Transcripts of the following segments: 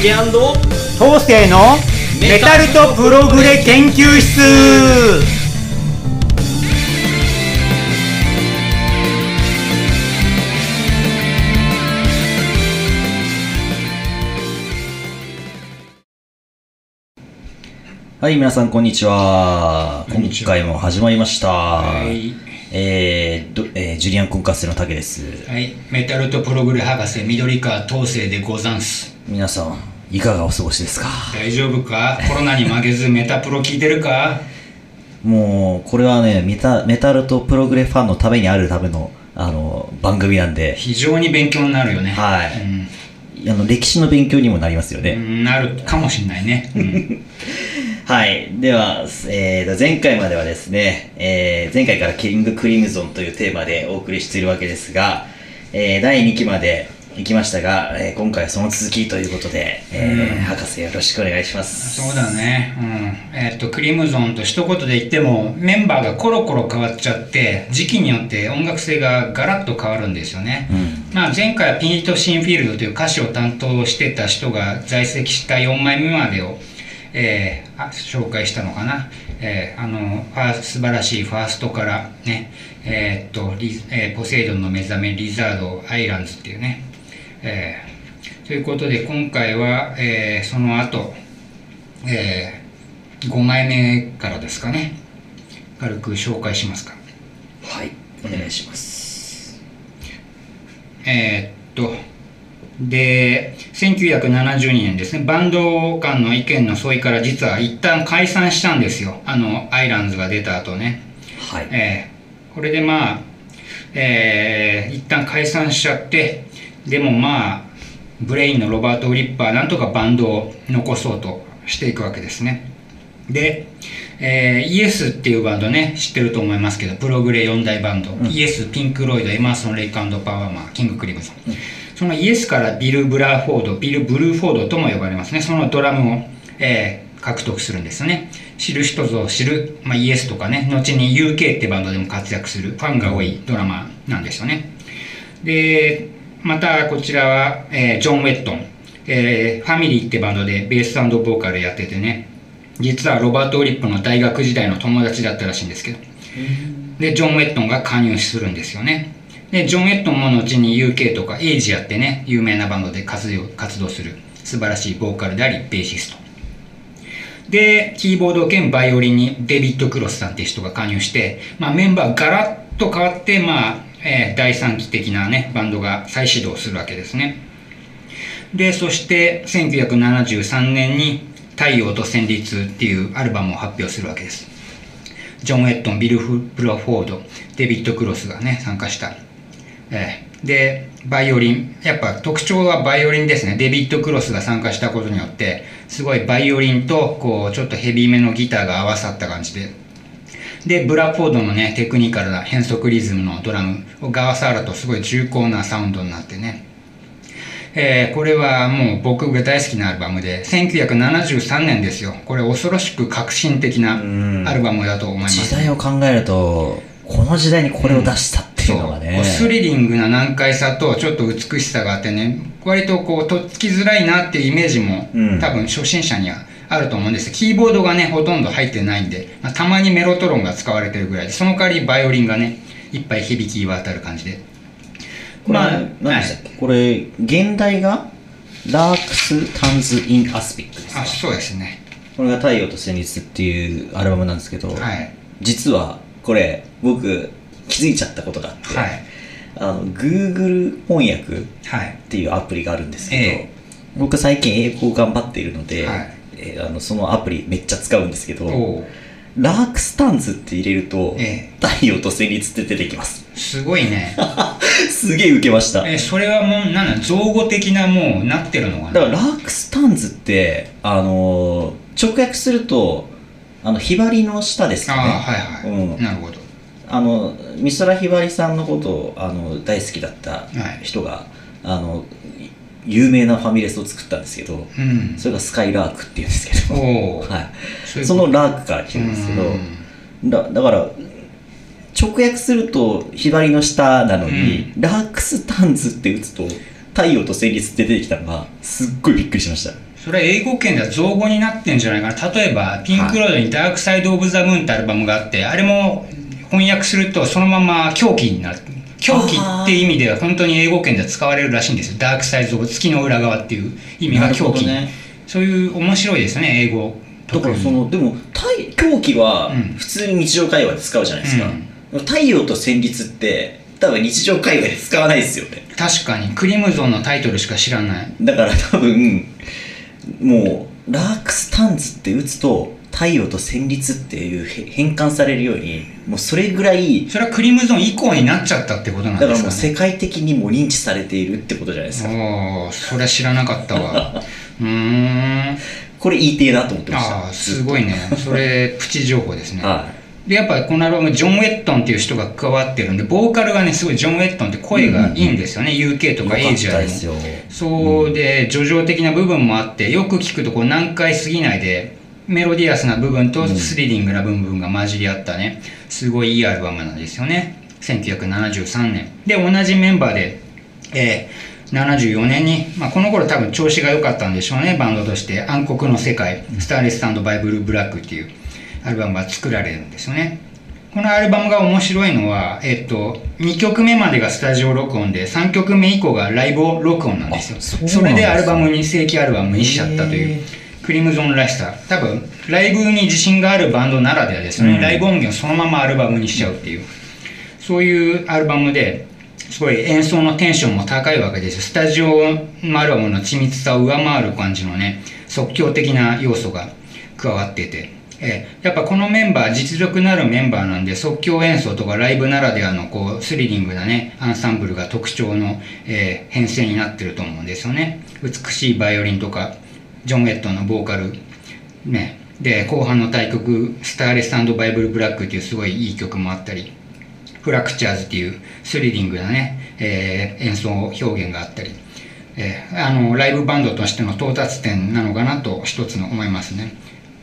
竹東西のメタルとプログレ研究室はい、皆さん、こんにちは。こんにちは今回も始まりました。はい、えーどえージュリアン・コンカッセの竹です。はい、メタルとプログレ博士緑川東生でござんす。皆さん、いかがお過ごしですか？大丈夫か？コロナに負けずメタプロ聞いてるか？もう、これはねメタ、メタルとプログレファンのためにあるための、あの、番組なんで、非常に勉強になるよね。はい。あの、歴史の勉強にもなりますよね。うん、なるかもしんないね、うん はい。では、えーと、前回まではですね、えー前回からキングクリムゾンというテーマでお送りしているわけですが、えー第2期まで行きましたが、えー今回はその続きということで、えーうん博士よろしくお願いします。そうだね、うんえっとクリムゾンと一言で言ってもメンバーがコロコロ変わっちゃって時期によって音楽性がガラッと変わるんですよね、うん。まあ、前回はピート・シンフィールドという歌詞を担当してた人が在籍した4枚目までを、えーあ紹介したのかな、えーあのファー素晴らしいファーストからね、えーっとリえーポセイドンの目覚めリザードアイランズっていうね、えーということで今回は、えーその後、え5枚目からですかね軽く紹介しますかはい。お願いします。えーっと、で、1972年ですね、バンド間の意見の相違から実は一旦解散したんですよ。あの、アイランズが出た後ね。はい。えーこれでまあ、えー一旦解散しちゃって、でもまあ、ブレインのロバート・フリップなんとかバンドを残そうとしていくわけですね。で、えーイエスっていうバンドね、知ってると思いますけど、プログレ4大バンド、イエス、ピンク・フロイド、エマーソン・レイク・アンド・パーマー、キング・クリムゾン。そのイエスからビル・ブラーフォード、ビル・ブルーフォードとも呼ばれますね。そのドラムを、えー獲得するんですよね。知る人ぞ知る、まあ、イエスとかね、後に UK ってバンドでも活躍するファンが多いドラマなんですよね。で、またこちらは、えージョン・ウェットン、えーファミリーってバンドでベースボーカルやっててね、実はロバート・ウリップの大学時代の友達だったらしいんですけど、で、ジョン・ウェットンが加入するんですよね。で、ジョン・ウェットンも後に UK とかエイジアってね、有名なバンドで活動活動する素晴らしいボーカルであり、ベーシスト。で、キーボード兼バイオリンにデビッド・クロスさんっていう人が加入して、まあ、メンバーガラッと変わって、まあ、えー第三期的なね、バンドが再始動するわけですね。で、そして1973年に太陽と旋律っていうアルバムを発表するわけです。ジョン・ウェットン、ビル・プロフォード、デビッド・クロスがね、参加した。えーで、バイオリン。やっぱ特徴はバイオリンですね。デビッド・クロスが参加したことによって、すごいバイオリンと、こう、ちょっとヘビーめのギターが合わさった感じで。で、ブラフォードのね、テクニカルな変則リズムのドラムが合わさるとすごい重厚なサウンドになってね。えーこれはもう僕が大好きなアルバムで、1973年ですよ。これ恐ろしく革新的なうんアルバムだと思います。時代を考えると、この時代にこれを出したっていうのがね。スリリングな難解さとちょっと美しさがあってね割とこうとっつきづらいなっていうイメージも、うん。多分初心者にはあると思うんです。キーボードがねほとんど入ってないんで、まあ、たまにメロトロンが使われてるぐらいでその代わりバイオリンがねいっぱい響き渡る感じで。これ、まあ何でしたっけ、これ、原題が、 Larks' Tongues in Aspic ですか？あそうですね。これが太陽と戦慄っていうアルバムなんですけど、はい。実はこれ僕気づいちゃったことがあって、はい。あの Google 翻訳っはい。ていうアプリがあるんですけど、ええ。僕最近英語を頑張っているので、はい。えーあのそのアプリめっちゃ使うんですけど Larks' Tongues って入れると、え太陽と戦慄って出てきます。すごいね。すげえ受けました。えそれはもうなんだ造語的なもうなってるのかな？だから Larks' Tongues ってあのー直訳するとあのひばりの下ですあかね。あはいはい、うん。なるほどあの美空ひばりさんのことをあの大好きだったはい。人が、あのい有名なファミレスを作ったんですけどうん。それがスカイラークっていうんですけど、はい、そのラークから来てるんですけどだだから直訳するとひばりの下なのに、ラークスタンズって打つと太陽と旋律って出てきたのがすっごいびっくりしました。それは英語圏では造語になってんじゃないかな。例えばピンク・ロードに「ダークサイド・オブ・ザ・ムーン」ってアルバムがあってあれも翻訳するとそのまま狂気になる。狂気って意味では本当に英語圏では使われるらしいんですよ。ダークサイド・オブ月の裏側っていう意味が狂気、ね、そういう面白いですね英語。だからそのでも太狂気はうん。普通に日常会話で使うじゃないですか、太陽と旋律って多分日常会話で使わないですよね。確かに。クリムゾンのタイトルしか知らない。だから多分もうラークスタンズって打つと太陽と旋律っていうへ変換されるようにもうそれぐらいそれはクリムゾン以降になっちゃったってことなんだからですかねもう世界的にも認知されているってことじゃないですか。おおそれは知らなかったわ。うーん。これ言いてえなと思ってました。ああすごいね。それプチ情報ですね。はでやっぱこのアルバムジョン・ウェットンっていう人が加わってるんでボーカルがねすごいジョン・ウェットンって声がいいんですよね、UK とかエイジアでそうで叙情的な部分もあってよく聞くとこう難解すぎないでメロディアスな部分とスリリングな部分が混じり合ったねすごいいいアルバムなんですよね。1973年で同じメンバーで、えー74年に、まあ、この頃多分調子が良かったんでしょうねバンドとして「暗黒の世界スターレスバイブル・ブラック」っていうアルバムが作られるんですよね。このアルバムが面白いのは、えっと、2曲目までがスタジオ録音で3曲目以降がライブ録音なんですよ。あそすねれでアルバムに正規アルバムにしちゃったという。へクリムゾンらしさ。多分ライブに自信があるバンドならではですよね、うん。ライブ音源をそのままアルバムにしちゃうっていう。そういうアルバムですごい演奏のテンションも高いわけですよ。スタジオのアルバムの緻密さを上回る感じのね即興的な要素が加わってて、えーやっぱこのメンバー実力のあるメンバーなんで即興演奏とかライブならではのこうスリリングなねアンサンブルが特徴の、えー編成になってると思うんですよね。美しいバイオリンとかジョン・エットのボーカル。ね。で後半の大曲「スターレスバイブル・ブラック」っていうすごいいい曲もあったりフラクチャーズっていうスリリングなね、えー演奏表現があったり、えーあのライブバンドとしての到達点なのかなと一つの思いますね。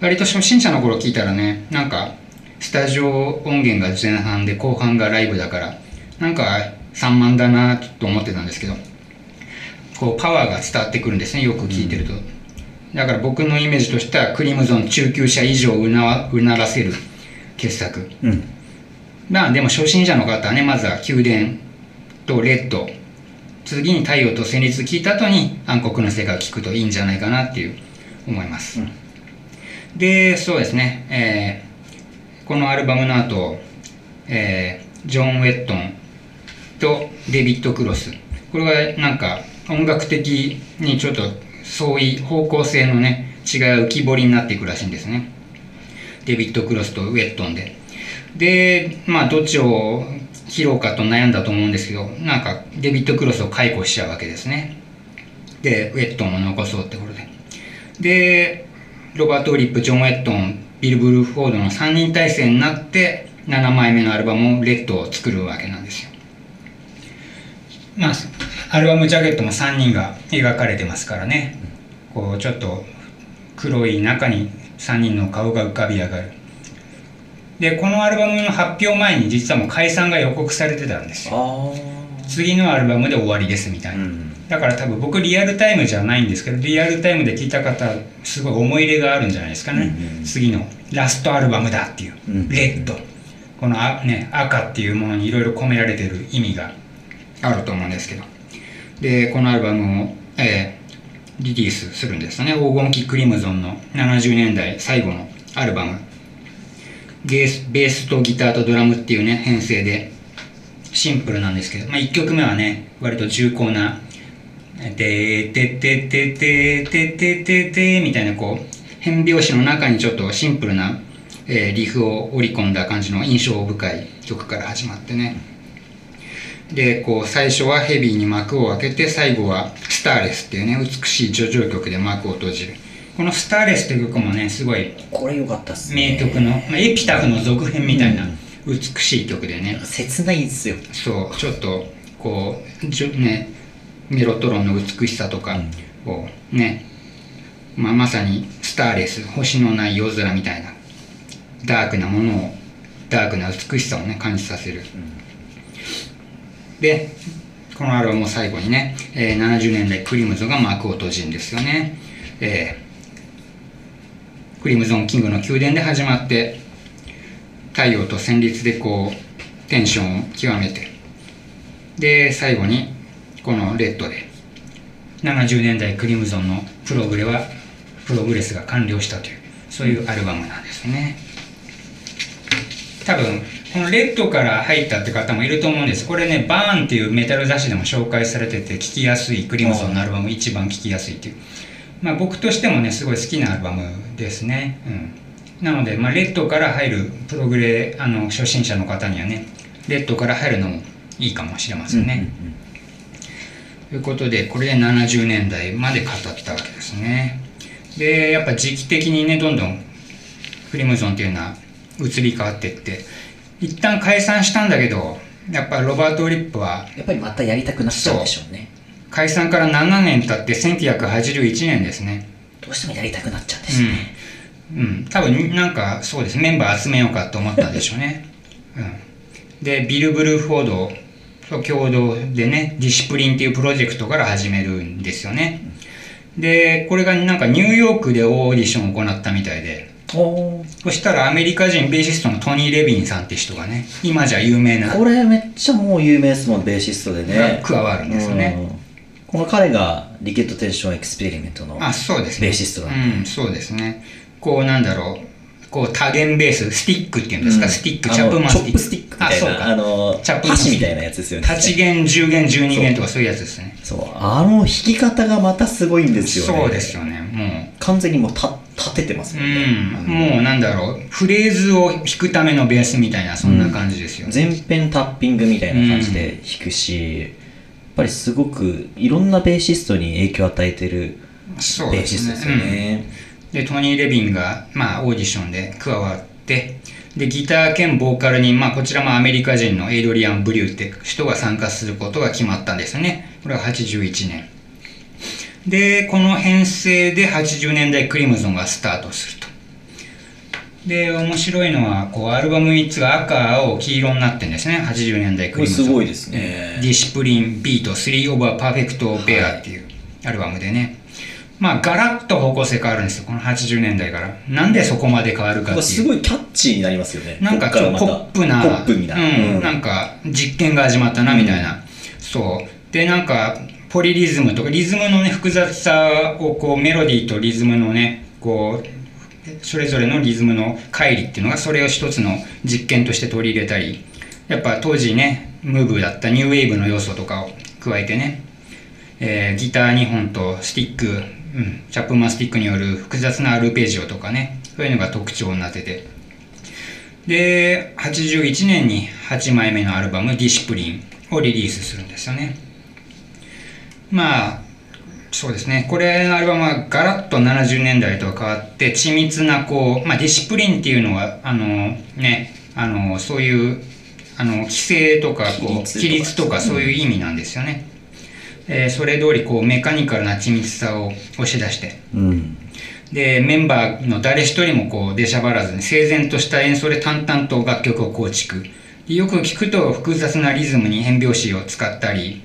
割と初心者の頃聞いたらねなんかスタジオ音源が前半で後半がライブだからなんか散漫だなと思ってたんですけどこうパワーが伝わってくるんですねよく聞いてると、だから僕のイメージとしてはクリムゾン中級者以上をうなわうならせる傑作。うん。まあでも初心者の方はねまずは宮殿とレッド。次に太陽と旋律聞いた後に暗黒の世界を聞くといいんじゃないかなっていう思います、うん。でそうですね、えーこのアルバムの後、えージョン・ウェットンとデビッド・クロス。これはなんか音楽的にちょっと相違方向性のね違いが浮き彫りになっていくらしいんですね。デビッド・クロスとウェットンで。でまあどっちを切ろうかと悩んだと思うんですけどなんかデビッド・クロスを解雇しちゃうわけですね。でウェットンを残そうってことで。でロバート・ウリップジョン・ウェットンビル・ブルーフォードの3人体制になって7枚目のアルバム「レッド」を作るわけなんですよ。まあアルバムジャケットも3人が描かれてますからね。こうちょっと黒い中に3人の顔が浮かび上がる。でこのアルバムの発表前に実はもう解散が予告されてたんですよ。あ次のアルバムで終わりですみたあいな、だから多分僕リアルタイムじゃないんですけどリアルタイムで聞いた方すごい思い入れがあるんじゃないですかね、うんうん次のラストアルバムだっていう、うん。レッド。このあ、ね、赤っていうものにいろいろ込められてる意味があると思うんですけどでこのアルバムを、えーリリースするんですね。黄金期クリムゾンの70年代最後のアルバム。ベースベースとギターとドラムっていうね編成でシンプルなんですけど、まあ、1曲目はね割と重厚な「てーてててててててて」みたいなこう変拍子の中にちょっとシンプルな、えーリフを織り込んだ感じの印象深い曲から始まってね。でこう最初はヘビーに幕を開けて最後は「スターレス」っていうね美しい叙情曲で幕を閉じる。この「スターレス」っていう曲もねすごいこれ良かったっすね。名曲の、まあ、エピタフの続編みたいな美しい曲でね、切ないんですよ。そう。ちょっとこうじょねメロトロンの美しさとかをね、まあ、まさにスターレス星のない夜空みたいなダークなものをダークな美しさをね感じさせる、でこのアルバムを最後にね、えー70年代クリムゾンが幕を閉じるんですよね。えークリムゾンキングの宮殿で始まって太陽と旋律でこうテンションを極めて。で最後にこのレッドで70年代クリムゾンのプログレはプログレスが完了したというそういうアルバムなんですね。多分このレッドから入ったって方もいると思うんです。これねバーンっていうメタル雑誌でも紹介されてて聴きやすい。クリムゾンのアルバム一番聴きやすいっていう。まあ僕としてもねすごい好きなアルバムですね。うん。なので、まあ、レッドから入るプログレあの初心者の方にはねレッドから入るのもいいかもしれませんね、ということでこれで70年代まで語ったわけですね。でやっぱ時期的にねどんどんクリムゾンっていうのは移り変わっていって。一旦解散したんだけどやっぱロバート・リップはやっぱりまたやりたくなっちゃうんでしょうね。解散から7年経って1981年ですね。どうしてもやりたくなっちゃうんですね、うん、うん、多分なんかそうです。メンバー集めようかと思ったんでしょうね、うん、でビル・ブルーフォードと共同でねディシプリンっていうプロジェクトから始めるんですよね。でこれがなんかニューヨークでオーディションを行ったみたいでそしたらアメリカ人ベーシストのトニー・レビンさんって人がね今じゃ有名な。これめっちゃもう有名ですもんベーシストでね。が加わるんですよね。うん。この彼がリケットテンションエクスペリメントのあそうですね。ベーシストなんで。うんそうですね。こうなんだろう。こう多弦ベーススティックっていうんですか、うん。スティックチャップマンチョップスティックみたいあそうか。なあのチャップマン箸みたいなやつですよね8弦10弦12弦とかそういうやつですね。そう。あの弾き方がまたすごいんですよね。そうですよね。も完全にもうた立ててますうもんね、うん。もうなんだろう。フレーズを弾くためのベースみたいなそんな感じですよね、全編タッピングみたいな感じで弾くし、やっぱりすごくいろんなベーシストに影響を与えてるそうベーですね。シストですよね。でトニー・レビンが、まあ、オーディションで加わってでギター兼ボーカルに、まあ、こちらもアメリカ人のエイドリアン・ブリューって人が参加することが決まったんですよね。これは81年でこの編成で80年代クリムゾンがスタートすると。で面白いのはこうアルバム3つが赤青黄色になってるんですね。80年代クリムゾン。これすごいですね。 Discipline Beat Three of a Perfect Pair っていうアルバムでね、まあガラッと方向性変わるんですよ。この80年代から。なんでそこまで変わるかっていう。すごいキャッチーになりますよね。なんかちょっとポップな。ポップにな。うん。うん。なんか実験が始まったなみたいな、そう。でなんかポリリズムとかリズムのね複雑さをこうメロディーとリズムのねこうそれぞれのリズムの乖離っていうのがそれを一つの実験として取り入れたりやっぱ当時ねムーブだったニューウェーブの要素とかを加えてね、えーギター2本とスティック、うん、チャップマンスティックによる複雑なアルペジオとかねそういうのが特徴になってて。で81年に8枚目のアルバム「ディシプリン」をリリースするんですよね。まあそうですね。これのアルバムはガラッと70年代とは変わって緻密なこう、まあ、ディシプリンっていうのはあのねあのそういうあの規制とかこう規規律律とかそういう意味なんですよね、えーそれ通りこうメカニカルな緻密さを押し出して。うん。でメンバーの誰一人もこう出しゃばらずに整然とした演奏で淡々と楽曲を構築。でよく聞くと複雑なリズムに変拍子を使ったり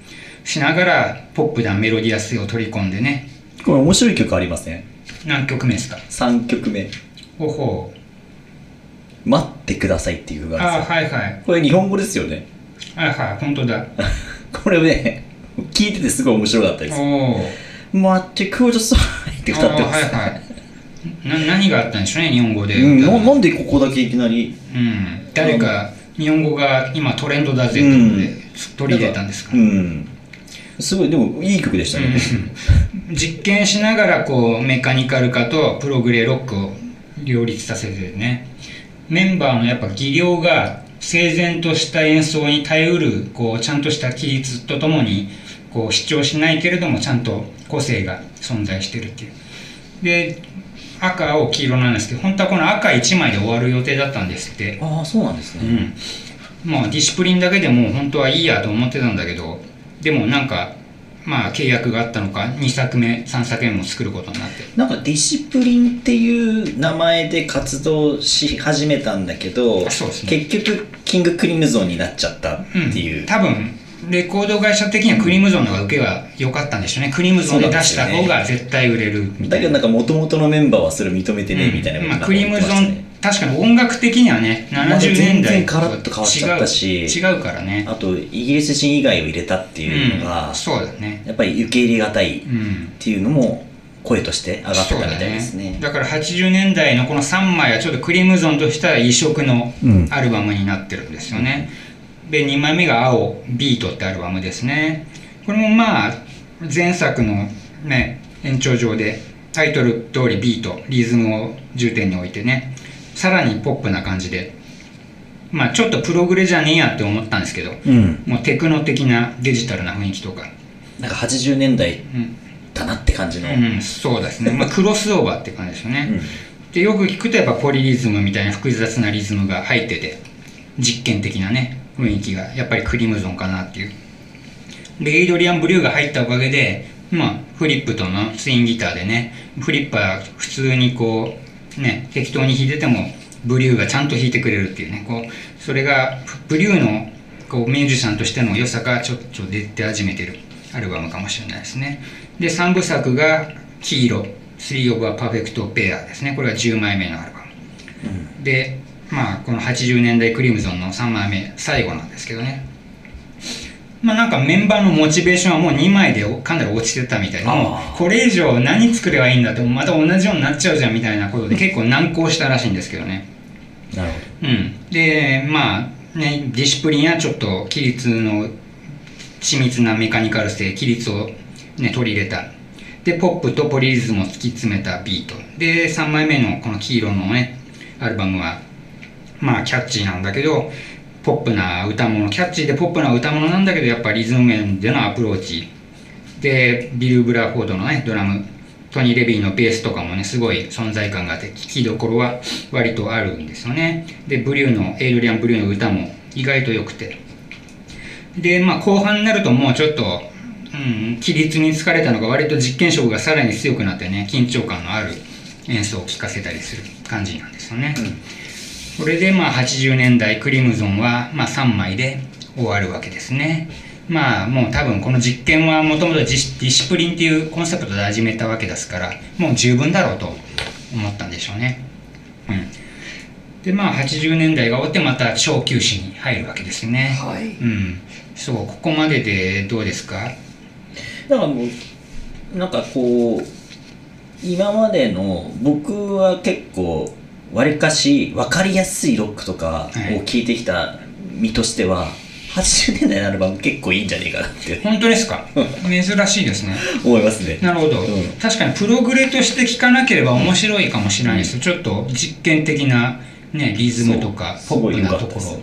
しながらポップなメロディアスを取り込んでねこれ面白い曲ありません？何曲目ですか ?3 曲目。ほほ待ってくださいっていう曲うがあるんですよ。あはいはいこれ日本語ですよね。はいはい本当だ これね、聞いててすごい面白かったです。待ってくださいって歌ってます。はいはいな何があったんでしょうね日本語でうん、ななんでここだけいきなり？うん誰か日本語が今トレンドだぜってことで取り入れたんですか、うん。すごい、でもいい曲でしたね。実験しながらこうメカニカル化とプログレロックを両立させてね。メンバーのやっぱ技量が整然とした演奏に耐えうるこうちゃんとした規律とともにこう主張しないけれどもちゃんと個性が存在してるっていう。で赤青黄色なんですけど本当はこの赤1枚で終わる予定だったんですって。ああ、そうなんですうね。ん、まあディシプリンだけでもう本当はいいやと思ってたんだけどでもなんかまあ契約があったのか2作目3作目も作ることになって。なんかディシプリンっていう名前で活動し始めたんだけど、ね。結局キングクリムゾンになっちゃったっていう。多分レコード会社的にはクリムゾンの方が受けが良かったんでしょうね。クリムゾンで出した方が絶対売れるみたいな。だけどなんか元々のメンバーはそれを認めてね、みたいなことまあ、クリムゾン確かに音楽的にはねまた70年代全然カラッと変わっちゃったし。違う違うからね。あとイギリス人以外を入れたっていうのが、うん、そうだね。やっぱり受け入れがたいっうん。ていうのも声として上がってたみたいですね。だから80年代のこの3枚はちょっとクリムゾンとしては異色のうん。アルバムになってるんですよね、で2枚目が「青ビート」ってアルバムですね。これもまあ前作のね延長上でタイトル通りビートリズムを重点に置いてねさらにポップな感じで。まあちょっとプログレじゃねえやって思ったんですけどうん。もうテクノ的なデジタルな雰囲気とか。なんか80年代うん。だなって感じの、うん、そうですね、まあ、クロスオーバーって感じですよね、でよく聞くとやっぱポリリズムみたいな複雑なリズムが入ってて実験的なね雰囲気がやっぱりクリムゾンかなっていう。でエイドリアン・ブリューが入ったおかげでまあフリップとのツインギターでねフリップは普通にこうね適当に弾いててもブリューがちゃんと弾いてくれるっていうねこうそれがブリューのこうミュージシャンとしての良さがちょっと出て始めてるアルバムかもしれないですね。で3部作が「黄色」「3 of a Perfect Pair」ですね。これが10枚目のアルバム。でまあこの80年代クリムゾンの3枚目最後なんですけどねまあなんかメンバーのモチベーションはもう2枚でかなり落ちてたみたいであー。もうこれ以上何作ればいいんだってまた同じようになっちゃうじゃんみたいなことで結構難航したらしいんですけどね。なるほうん。でまあねディシプリンやちょっと規律の緻密なメカニカル性規律をね取り入れた。でポップとポリリズムを突き詰めたビート。で3枚目のこの黄色のねアルバムはまあキャッチーなんだけどポップな歌物キャッチーでポップな歌物なんだけどやっぱリズム面でのアプローチ。でビル・ブラフォードのねドラム。トニー・レビンのベースとかもねすごい存在感があって聴きどころは割とあるんですよね。でブリューのエイドリアン・ブリューの歌も意外と良くて。でまあ後半になるともうちょっとうん、規律に疲れたのが割と実験色がさらに強くなってね緊張感のある演奏を聴かせたりする感じなんですよね、うん。これでまあ80年代クリムゾンはまあ3枚で終わるわけですね。まあもう多分この実験はもともとディシプリンっていうコンセプトで始めたわけですからもう十分だろうと思ったんでしょうね。うん。でまあ80年代が終わってまた小休止に入るわけですね。はい。うん。そうここまででどうですか？だからもうなんかこう今までの僕は結構わりかし分かりやすいロックとかを聴いてきた身としては、80年代のアルバム結構いいんじゃねえかなって。本当ですか？珍しいですね。思いますね。なるほど、うん。確かにプログレとして聴かなければ面白いかもしれないです、ちょっと実験的な、ね、リズムとかポップなところ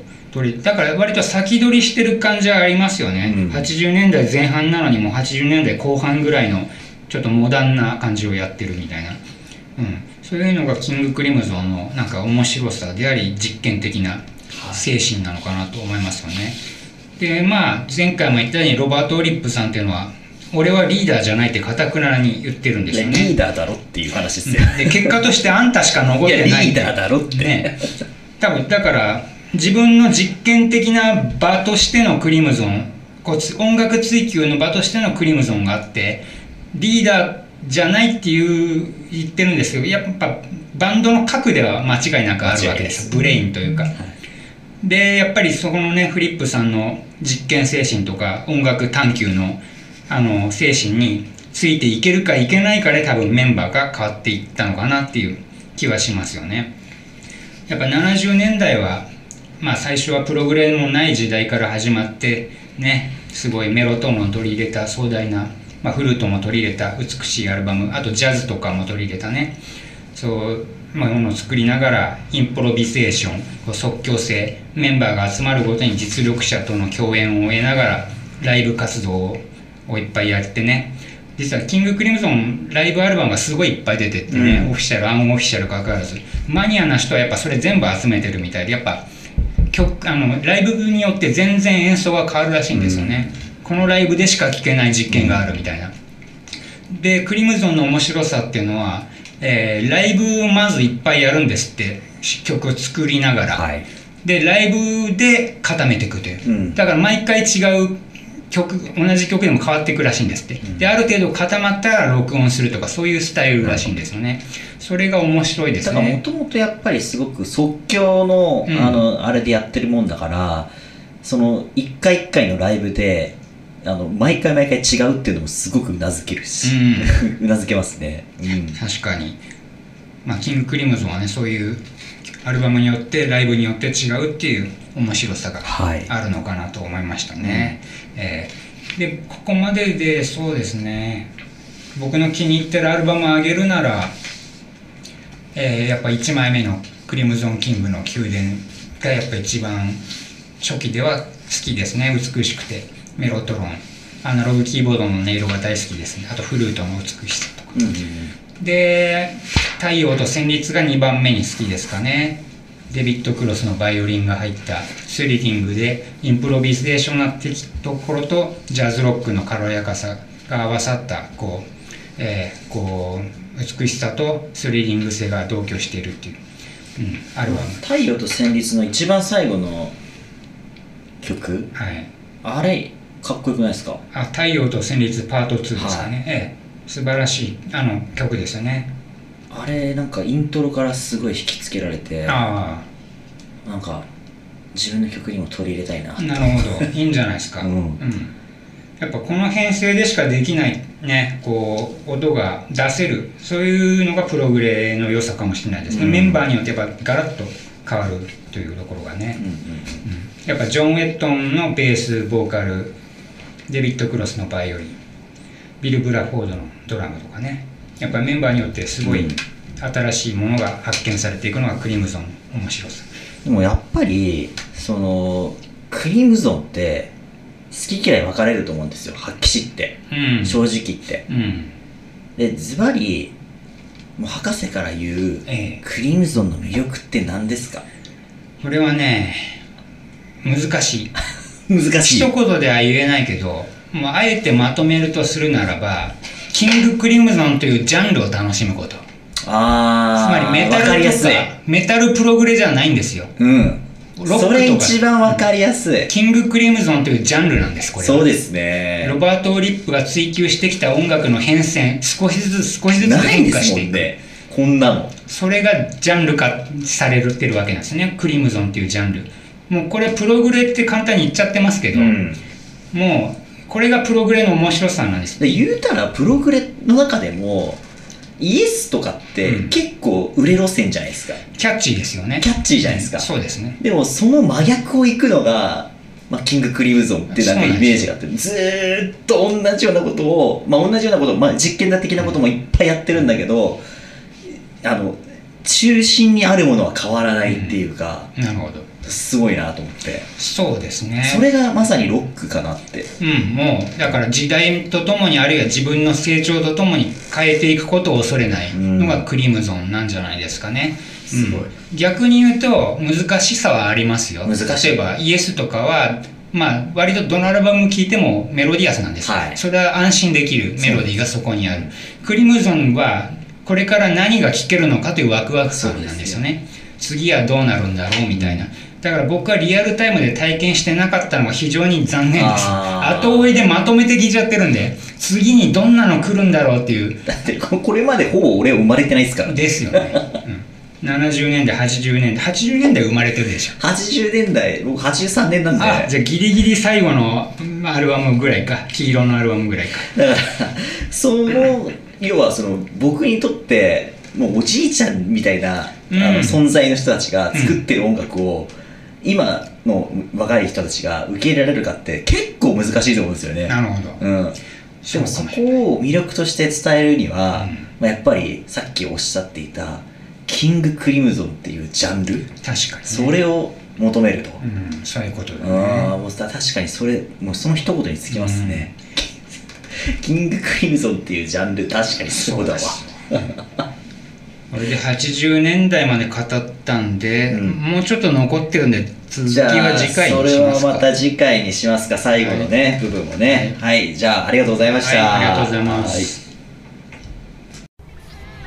だから割と先取りしてる感じはありますよね、うん。80年代前半なのにもう80年代後半ぐらいのちょっとモダンな感じをやってるみたいな、うん、そういうのがキング・クリムゾンのなんか面白さであり実験的な精神なのかなと思いますよね。でまあ前回も言ったようにロバート・オリップさんっていうのは俺はリーダーじゃないってかたくなに言ってるんですよリね。ーダーだろっていう話ですよ。で結果としてあんたしか残ってない。いやリーダーだろって。ね。多分だから自分の実験的な場としてのクリムゾンこうつ音楽追求の場としてのクリムゾンがあってリーダーじゃないっていう言ってるんですけどやっぱバンドの核では間違いなくあるわけですブレインというか。でやっぱりそこのねフリップさんの実験精神とか音楽探求のあの精神についていけるかいけないかで多分メンバーが変わっていったのかなっていう気はしますよね。やっぱ70年代はまあ最初はプログレもない時代から始まってねすごいメロトーンを取り入れた壮大な、まあ、フルートも取り入れた美しいアルバムあとジャズとかも取り入れたね。そう、まあ、ものを作りながらインプロビゼーションこう即興性メンバーが集まるごとに実力者との共演を得ながらライブ活動をいっぱいやってね。実はキングクリムゾンライブアルバムがすごいいっぱい出てってね、うん。オフィシャルアンオフィシャルかかわらず。マニアな人はやっぱそれ全部集めてるみたいでやっぱ曲あのライブによって全然演奏が変わるらしいんですよね、このライブでしか聴けない実験があるみたいな、でクリムゾンの面白さっていうのは、えーライブをまずいっぱいやるんですって曲を作りながら、はい。でライブで固めていくという、うん。だから毎回違う曲同じ曲でも変わっていくらしいんですって、ん。である程度固まったら録音するとかそういうスタイルらしいんですよね、それが面白いですだからもねともとやっぱりすごく即興の,、うん。あのあれでやってるもんだからその一回一回のライブであの毎回毎回違うっていうのもすごくうなずけるし、う なずけますね、うん、確かに、まあ、キングクリムゾンはねそういうアルバムによってライブによって違うっていう面白さがはい。あるのかなと思いましたね、えーでここまででそうですね。僕の気に入ってるアルバムをあげるなら、えーやっぱ1枚目のクリムゾンキングの宮殿がやっぱ一番初期では好きですね。美しくてメロトロンアナログキーボードの音色が大好きですね。あとフルートの美しさとか。で太陽と旋律が2番目に好きですかね。デビッド・クロスのバイオリンが入ったスリリングでインプロビゼーションなってきところとジャズロックの軽やかさが合わさったこう、えーこう美しさとスリリング性が同居しているっていう、うん、アルバム。太陽と旋律の一番最後の曲？はい。あれかっこよくないですか？あ太陽と旋律パート2ですかね、ええ。素晴らしいあの曲ですよね。あれなんかイントロからすごい引きつけられてあなんか自分の曲にも取り入れたいなあなるほど。いいんじゃないですか。うん。やっぱこの編成でしかできないねこう音が出せるそういうのがプログレの良さかもしれないですね、うん。メンバーによってやっぱガラッと変わるというところがね。うん、うん。うん。やっぱジョン・ウェットンのベースボーカルデビッド・クロスのバイオリンビル・ブラフォードのドラムとかね。やっぱりメンバーによってすごいうん。新しいものが発見されていくのがクリムゾンの面白さ。でもやっぱりそのクリムゾンって好き嫌い分かれると思うんですよ。発揮しって。うん。正直言って。うん。でズバリもう博士から言うええ。クリムゾンの魅力って何ですか？これはね難しい難しい一言では言えないけど、もうあえてまとめるとするならば、キングクリムゾンというジャンルを楽しむこと。つああまりメタルとかメタルプログレじゃないんですよ。うんロックとかそれ一番分かりやすいキングクリムゾンというジャンルなんです、これは。そうですねロバート・オリップが追求してきた音楽の変遷、少しずつ少しずつ変化していく。ねこんなのそれがジャンル化されてるわけなんですね。クリムゾンっていうジャンル。もうこれプログレって簡単に言っちゃってますけど、うんもうこれがプログレの面白さなんです。で言うたらプログレの中でもイエスとかってうん結構売れ路線じゃないですか、キャッチーですよね。キャッチーじゃないですか、そうですね。でもその真逆を行くのが、まあ、キングクリムゾンってなんかイメージがあってずーっと同じようなことを、まあ、同じようなこと、まあ、実験的なこともいっぱいやってるんだけどあの中心にあるものは変わらないっていうか、なるほど。すごいなと思って、そうですね。それがまさにロックかなってうん、もう、だから時代とともに、あるいは自分の成長とともに変えていくことを恐れないのがクリムゾンなんじゃないですかね。すごいうん逆に言うと、難しさはありますよ。難しい例えば、イエスとかは、まあ、割とどのアルバム聴いてもメロディアスなんですよ、はいそれは安心できるメロディーがそこにある。クリムゾンは、これから何が聴けるのかというワクワク感なんですよね。次はどうなるんだろうみたいな。だから僕はリアルタイムで体験してなかったのが非常に残念です。後追いでまとめて聞いちゃってるんで、次にどんなの来るんだろうっていう、だってここれまでほぼ俺生まれてないですからですよね。うん、70年代、80年代、80年代生まれてるでしょ。80年代僕83年なんであ、じゃあギリギリ最後のうんアルバムぐらいか。黄色のアルバムぐらいか。だからその要はその僕にとってもうおじいちゃんみたいな、うんあの存在の人たちが作ってる音楽を、今の若い人たちが受け入れられるかって結構難しいと思うんですよね。なるほど。うん、でもそこを魅力として伝えるには、うん。まあ、やっぱりさっきおっしゃっていたキングクリムゾンっていうジャンル、確かに、ね。それを求めると、うん、そういうことだあね。あもうさ確かにそれもうその一言につきますね、キングクリムゾンっていうジャンル確かにそうだわ これで80年代まで語ったんで、うん。もうちょっと残ってるんで続きは次回にそれはしますか。また次回にしますか最後のね、部分もね。はい、じゃあありがとうございました、はい、ありがとうございます、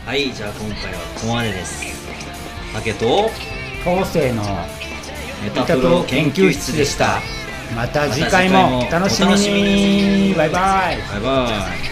はい、はい、じゃあ今回はここまでです。竹と当世のメメタプロ研究室でした。また次回もお楽しみに。バイバイ。バイバイ